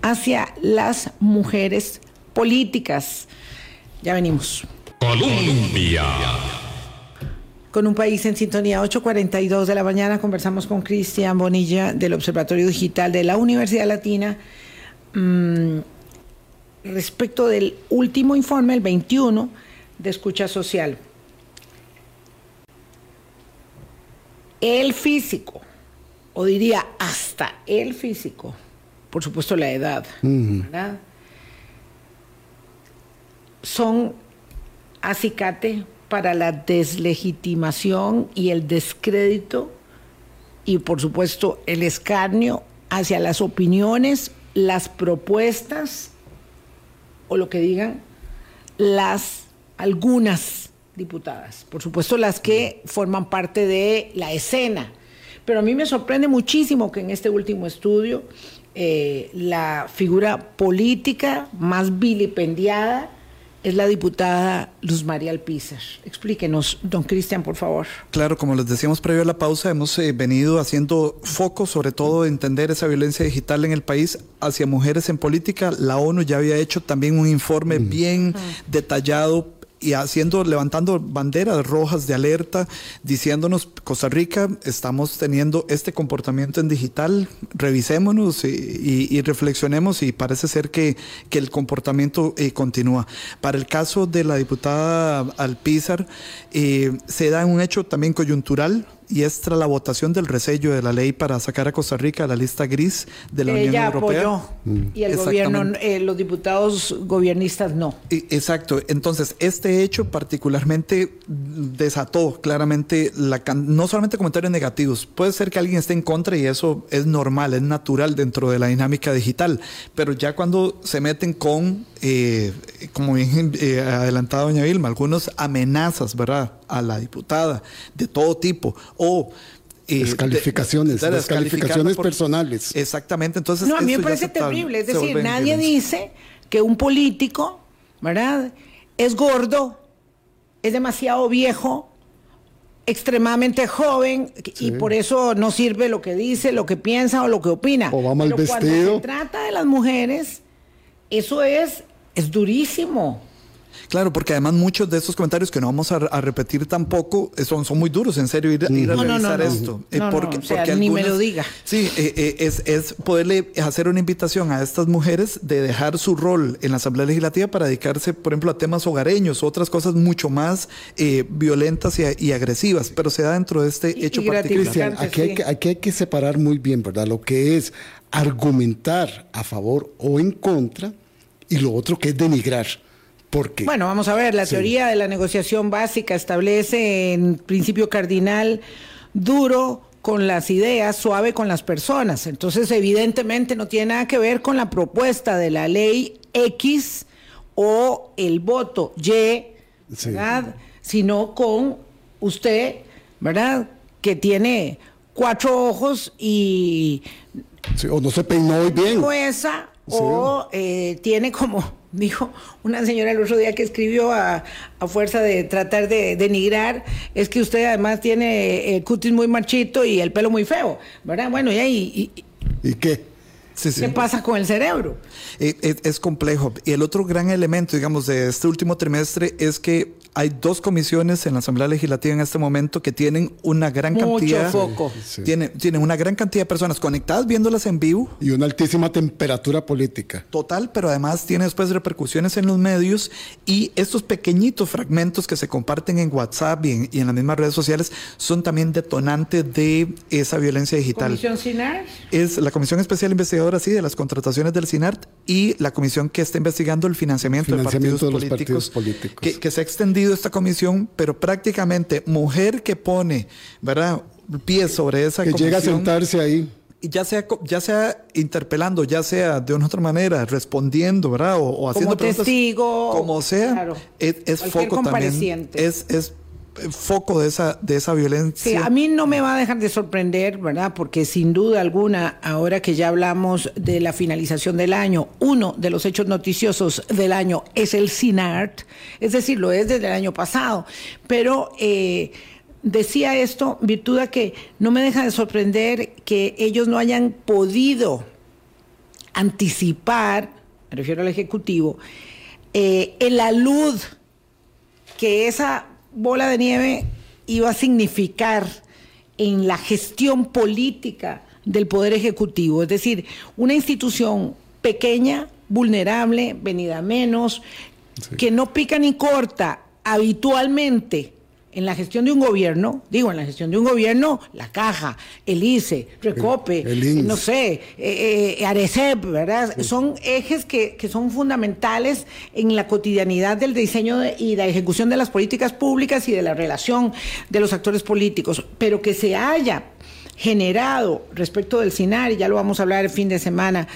hacia las mujeres políticas. Ya venimos. Colombia. Con un país en sintonía, 8.42 de la mañana, conversamos con Cristian Bonilla del Observatorio Digital de la Universidad Latina mm, respecto del último informe, el 21, de escucha social. El físico, o diría hasta el físico, por supuesto la edad, son acicate para la deslegitimación y el descrédito y por supuesto el escarnio hacia las opiniones, las propuestas o lo que digan las algunas diputadas, por supuesto las que forman parte de la escena. Pero a mí me sorprende muchísimo que en este último estudio eh, la figura política más vilipendiada es la diputada Luz María Alpizar. Explíquenos, don Cristian, por favor. Claro, como les decíamos previo a la pausa, hemos eh, venido haciendo foco sobre todo de entender esa violencia digital en el país hacia mujeres en política. La ONU ya había hecho también un informe bien detallado y haciendo, levantando banderas rojas de alerta, diciéndonos, Costa Rica, estamos teniendo este comportamiento en digital, revisémonos y, reflexionemos y parece ser que, que el comportamiento eh, continúa. Para el caso de la diputada Alpizar, eh, se da un hecho también coyuntural y es tras la votación del resello de la ley para sacar a Costa Rica a la lista gris de la Unión Ella Europea. apoyó y el gobierno, eh, los diputados gobiernistas no. Exacto. Entonces, este hecho particularmente desató claramente la can- no solamente comentarios negativos. Puede ser que alguien esté en contra y eso es normal, es natural dentro de la dinámica digital. Pero ya cuando se meten con, eh, como bien eh, adelantado doña Vilma, algunas amenazas, ¿verdad? A la diputada de todo tipo o eh, Descalificaciones, de- de descalificaciones por- personales. Exactamente. Entonces, No, a mí me parece terrible. Es decir, nadie violencia. dice que un político, ¿verdad? Es gordo, es demasiado viejo, extremadamente joven y por eso no sirve lo que dice, lo que piensa o lo que opina. O va mal Pero Cuando vestido. se trata de las mujeres, eso es, es durísimo. Claro, porque además muchos de estos comentarios que no vamos a, a repetir tampoco eh, son, son muy duros, en serio, ir, ir a No, revisar no, no. esto. Eh, porque, o sea, porque ni me lo diga. Sí, eh, eh, es, es poderle hacer una invitación a estas mujeres de dejar su rol en la Asamblea Legislativa para dedicarse, por ejemplo, a temas hogareños, otras cosas mucho más eh, violentas y, y agresivas, pero se da dentro de este Y- hecho y particular. Cristian, aquí hay, sí. que, aquí hay que separar muy bien, ¿verdad? Lo que es argumentar a favor o en contra y lo otro que es denigrar. Porque Bueno, vamos a ver, la Sí. teoría de la negociación básica establece en principio cardinal duro con las ideas, suave con las personas. Entonces, evidentemente no tiene nada que ver con la propuesta de la ley X o el voto Y, Sí. ¿verdad? Sino con usted, ¿verdad? Que tiene cuatro ojos y sí, o no se peinó hoy bien. esa o eh, tiene como dijo una señora el otro día que escribió a, a fuerza de tratar de denigrar es que usted además tiene el cutis muy marchito y el pelo muy feo verdad bueno y ahí y- y- ¿Y qué? Sí, sí. qué pasa con el cerebro Eh, Es, es complejo. Y el otro gran elemento, digamos, de este último trimestre es que hay dos comisiones en la Asamblea Legislativa en este momento que tienen una gran Mucho cantidad. foco. Sí. Tiene- tienen una gran cantidad de personas conectadas viéndolas en vivo. Y una altísima temperatura política. Total, pero además tiene después repercusiones en los medios y estos pequeñitos fragmentos que se comparten en WhatsApp y en, y en las mismas redes sociales son también detonantes de esa violencia digital. comisión SINAR es la Comisión Especial Investigadora, sí, de las contrataciones del CINART y la comisión que está investigando el financiamiento, Financiamiento de, de los partidos partidos políticos. políticos. Que, que se ha extendido esta comisión, pero prácticamente mujer que pone, ¿verdad? Pies sobre esa Que llega a comisión, sentarse ahí. y ya sea, ya sea interpelando, ya sea de una otra manera, respondiendo, ¿verdad? O, o haciendo preguntas, testigo, Como sea, claro. es, es foco también. Es, es foco de esa, de esa Sí, violencia. a mí no me va a dejar de sorprender, ¿verdad? Porque sin duda alguna, ahora que ya hablamos de la finalización del año, uno de los hechos noticiosos del año es el SINART, es decir, lo es desde el año pasado. Pero eh, decía esto, virtud a que no me deja de sorprender que ellos no hayan podido anticipar, me refiero al Ejecutivo, eh, el alud que esa bola de nieve iba a significar en la gestión política del Poder Ejecutivo. Es decir, una institución pequeña, vulnerable, venida a menos, que no pica ni corta habitualmente en la gestión de un gobierno, digo, en la gestión de un gobierno, la Caja, el ICE, Recope, El- el INS. no sé, eh, eh, Arecep, ¿verdad? Son ejes que, que son fundamentales en la cotidianidad del diseño de- y la ejecución de las políticas públicas y de la relación de los actores políticos, pero que se haya generado respecto del SINAR, y ya lo vamos a hablar el fin de semana,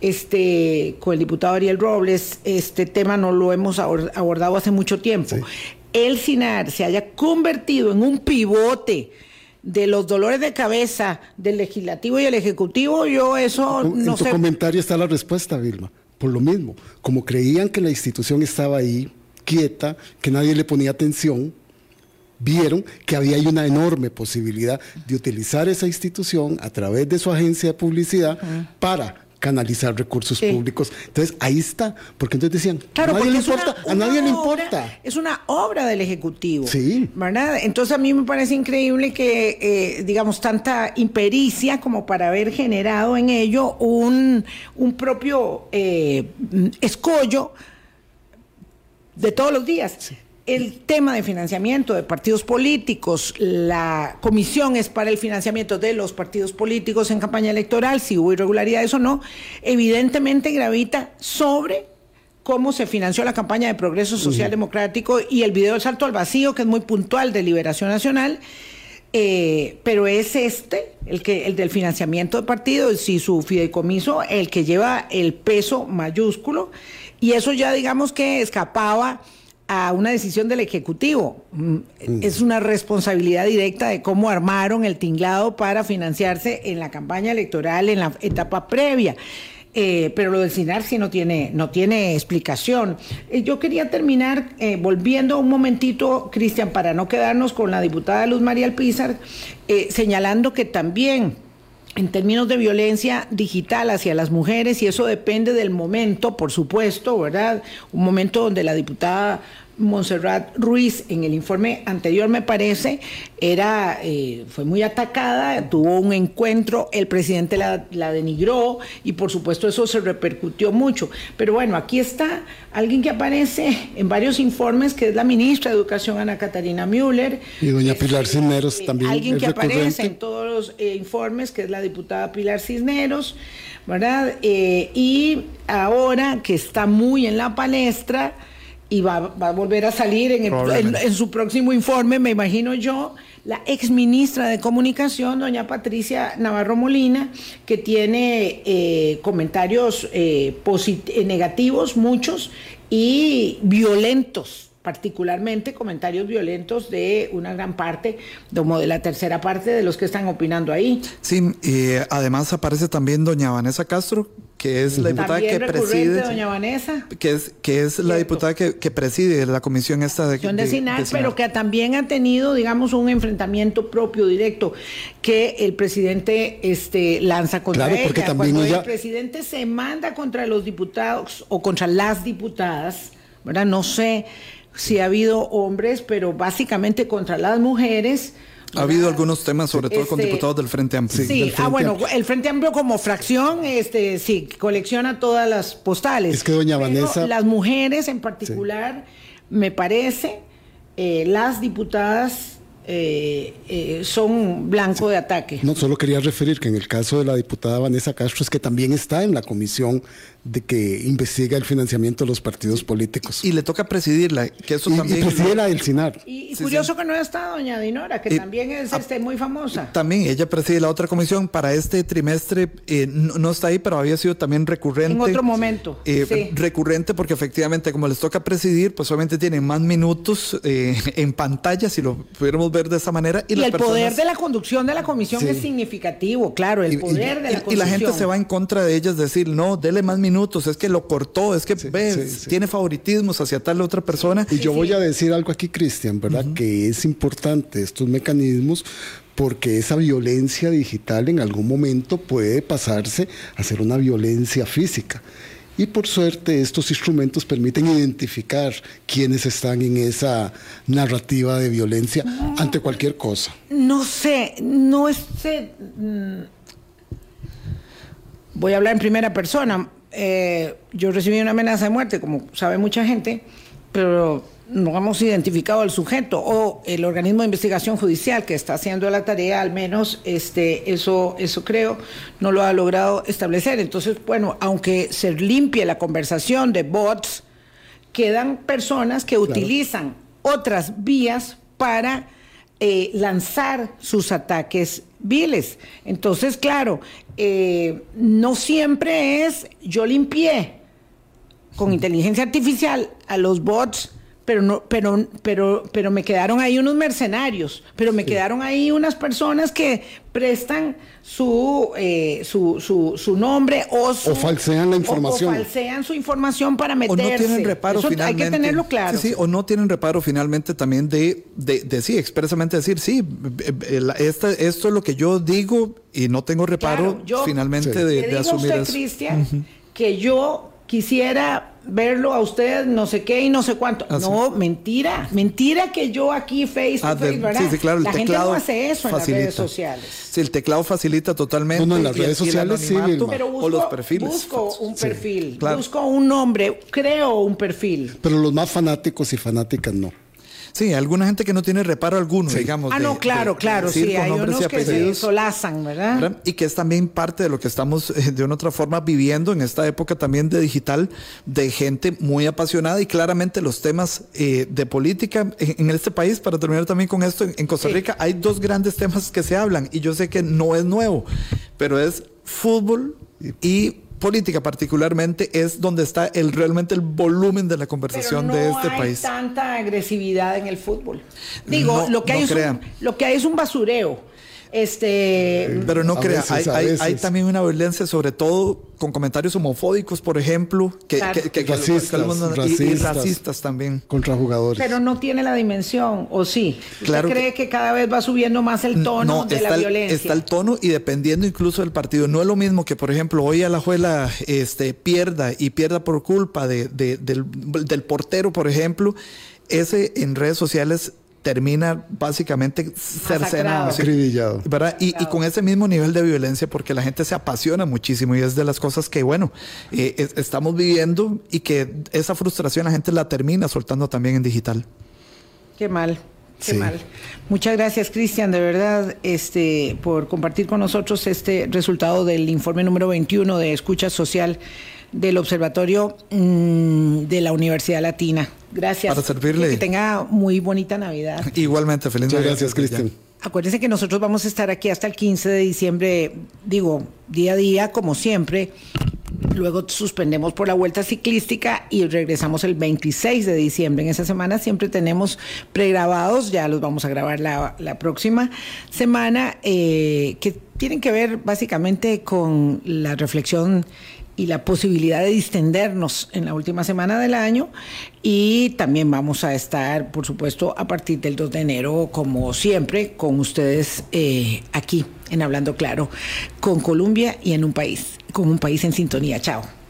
este, con el diputado Ariel Robles, este tema no lo hemos abor- abordado hace mucho tiempo. Sí. El SINAR se haya convertido en un pivote de los dolores de cabeza del legislativo y el ejecutivo, yo eso en no tu sé. comentario está la respuesta, Vilma. Por lo mismo, como creían que la institución estaba ahí, quieta, que nadie le ponía atención, vieron que había una enorme posibilidad de utilizar esa institución a través de su agencia de publicidad para canalizar recursos Sí. públicos. Entonces, ahí está, porque entonces decían, Claro, a nadie le una- importa, a le. Es una obra del Ejecutivo. Sí. ¿Verdad? Entonces a mí me parece increíble que, eh, digamos, tanta impericia como para haber generado en ello un, un propio eh, escollo de todos los días. El tema de financiamiento de partidos políticos, la comisión es para el financiamiento de los partidos políticos en campaña electoral, si hubo irregularidades o no, evidentemente gravita sobre cómo se financió la campaña de progreso social democrático y el video del salto al vacío, que es muy puntual de Liberación Nacional. Eh, pero es este, el, que, el del financiamiento de partidos y su fideicomiso, el que lleva el peso mayúsculo. Y eso ya digamos que escapaba a una decisión del Ejecutivo. Mm, Es una responsabilidad directa de cómo armaron el tinglado para financiarse en la campaña electoral, en la etapa previa. Eh, pero lo del CINAR sí no tiene, no tiene explicación. Eh, yo quería terminar eh, volviendo un momentito, Cristian, para no quedarnos con la diputada Luz María Alpizar, eh, señalando que también en términos de violencia digital hacia las mujeres y eso depende del momento, por supuesto, ¿verdad? Un momento donde la diputada Montserrat Ruiz en el informe anterior me parece era eh, fue muy atacada tuvo un encuentro el presidente la, la, denigró y por supuesto eso se repercutió mucho. Pero bueno aquí está alguien que aparece en varios informes que es la ministra de educación Ana Catarina Müller. Y doña Pilar Cisneros eh, también alguien es que recurrente. aparece en todos los eh, informes que es la diputada Pilar Cisneros verdad Eh, y ahora que está muy en la palestra y va, va, a volver a salir en, el, en, en, su próximo informe, me imagino yo, la ex ministra de Comunicación, doña Patricia Navarro Molina, que tiene eh, comentarios eh, negativos, muchos, y violentos particularmente comentarios violentos de una gran parte, como de la tercera parte de los que están opinando ahí. Sí, y además aparece también doña Vanessa Castro, que es la diputada También que preside. doña Vanessa. Que es, que es la diputada que, que, preside la comisión esta de, de, de, pero que también ha tenido, digamos, un enfrentamiento propio, directo, que el presidente este, lanza contra claro, porque ella. También Cuando ella... el presidente se manda contra los diputados o contra las diputadas, ¿verdad? No sé si ha habido hombres, pero básicamente contra las mujeres. Ha habido algunos temas, sobre todo este, con diputados del Frente Amplio. Sí, Frente ah, bueno, Amplio. el Frente Amplio como fracción, este, sí, colecciona todas las postales. Es que doña pero Vanessa. Las mujeres en particular, sí. me parece, eh, las diputadas. Eh, eh, son blanco de ataque. No, solo quería referir que en el caso de la diputada Vanessa Castro es que también está en la comisión de que investiga el financiamiento de los partidos políticos. Y le toca presidirla, que eso y, también... Y preside la del CINAR. Y, y sí, curioso sí. que no está doña Dinora, que y, también es este, muy famosa. También, ella preside la otra comisión. Para este trimestre eh, no, no, está ahí, pero había sido también recurrente. En otro momento. Eh, sí. Recurrente porque efectivamente como les toca presidir, pues obviamente tienen más minutos eh, en pantalla, si lo pudiéramos ver de esa manera. Y, y el personas... poder de la conducción de la comisión es significativo, claro, el poder de la Y la gente se va en contra de ellas, decir, no, dele más minutos, es que lo cortó, es que Sí, ve, sí, sí. tiene favoritismos hacia tal otra persona. Y yo voy a decir algo aquí, Cristian, ¿verdad? Que es importante estos mecanismos porque esa violencia digital en algún momento puede pasarse a ser una violencia física. Y por suerte estos instrumentos permiten identificar quiénes están en esa narrativa de violencia ante cualquier cosa. No sé, no sé. mm, Voy a hablar en primera persona. Eh, yo recibí una amenaza de muerte, como sabe mucha gente, pero no hemos identificado al sujeto o el organismo de investigación judicial que está haciendo la tarea, al menos este, eso, eso creo, no lo ha logrado establecer. Entonces, bueno, aunque se limpie la conversación de bots, quedan personas que claro. utilizan otras vías para eh, lanzar sus ataques viles. Entonces, claro, eh, no siempre es yo limpié con inteligencia artificial a los bots pero no, pero, pero, pero me quedaron ahí unos mercenarios, pero me sí. quedaron ahí unas personas que prestan su, eh, su, su, su, nombre o, su, o falsean la información. O, o, falsean su información para meterse. O no tienen reparo Eso finalmente. Hay que tenerlo claro. Sí, sí, o no tienen reparo finalmente también de, de, de sí, expresamente decir, sí, esta, esto es lo que yo digo y no tengo reparo claro, yo, finalmente sí. de, de digo asumir usted, eso. Cristian, uh -huh. que yo quisiera verlo a usted no sé qué y no sé cuánto. Ah, no, sí. mentira. Mentira que yo aquí face to ah, face, de, ¿verdad? Sí, sí, claro, el la teclado gente no hace eso facilita. en las redes sociales. Sí, el teclado facilita totalmente. No, no en las redes sociales sí, Pero busco, o los perfiles. Busco un sí, perfil, claro. busco un nombre, creo un perfil. Pero los más fanáticos y fanáticas no. Sí, alguna gente que no tiene reparo alguno, sí. digamos. Ah, de, no, claro, de, claro, de sí, hay unos que se solazan, ¿verdad? ¿verdad? Y que es también parte de lo que estamos de una otra forma viviendo en esta época también de digital, de gente muy apasionada y claramente los temas eh, de política en, en, este país, para terminar también con esto, en, en Costa Rica sí. hay dos grandes temas que se hablan y yo sé que no es nuevo, pero es fútbol y política particularmente es donde está el realmente el volumen de la conversación no de este hay país. tanta agresividad en el fútbol. Digo, No, lo que no hay es crean. un, lo que hay es un basureo. Este, Pero no A crea, veces, hay, a hay- hay también una violencia, sobre todo con comentarios homofóbicos, por ejemplo, que, Claro. que- que- que- Racistas, y- y, también. Contra jugadores. pero no tiene la dimensión, ¿o sí? ¿Usted Claro cree que, cada vez va subiendo más el tono No, de la el, violencia? está el tono y dependiendo incluso del partido. No es lo mismo que, por ejemplo, hoy Alajuela este, pierda y pierda por culpa de, de- del, del portero, por ejemplo. Ese en redes sociales termina básicamente cercenado. Acribillado. ¿verdad? Y, y con ese mismo nivel de violencia, porque la gente se apasiona muchísimo y es de las cosas que, bueno, eh, es- estamos viviendo y que esa frustración la gente la termina soltando también en digital. Qué mal, qué Sí. mal. Muchas gracias, Cristian, de verdad, este, por compartir con nosotros este resultado del informe número 21 de escucha social del Observatorio mm, de la Universidad Latina. Gracias. Para servirle. Que tenga muy bonita Navidad. Igualmente, feliz Muchas Navidad. gracias, Cristian. Acuérdense que nosotros vamos a estar aquí hasta el 15 de diciembre, digo, día a día, como siempre. Luego suspendemos por la vuelta ciclística y regresamos el 26 de diciembre. En esa semana siempre tenemos pregrabados, ya los vamos a grabar la, la próxima semana, eh, que tienen que ver básicamente con la reflexión y la posibilidad de distendernos en la última semana del año y también vamos a estar, por supuesto, a partir del 2 de enero, como siempre, con ustedes eh, aquí en Hablando Claro, con Colombia y en un país, con un país en sintonía. Chao.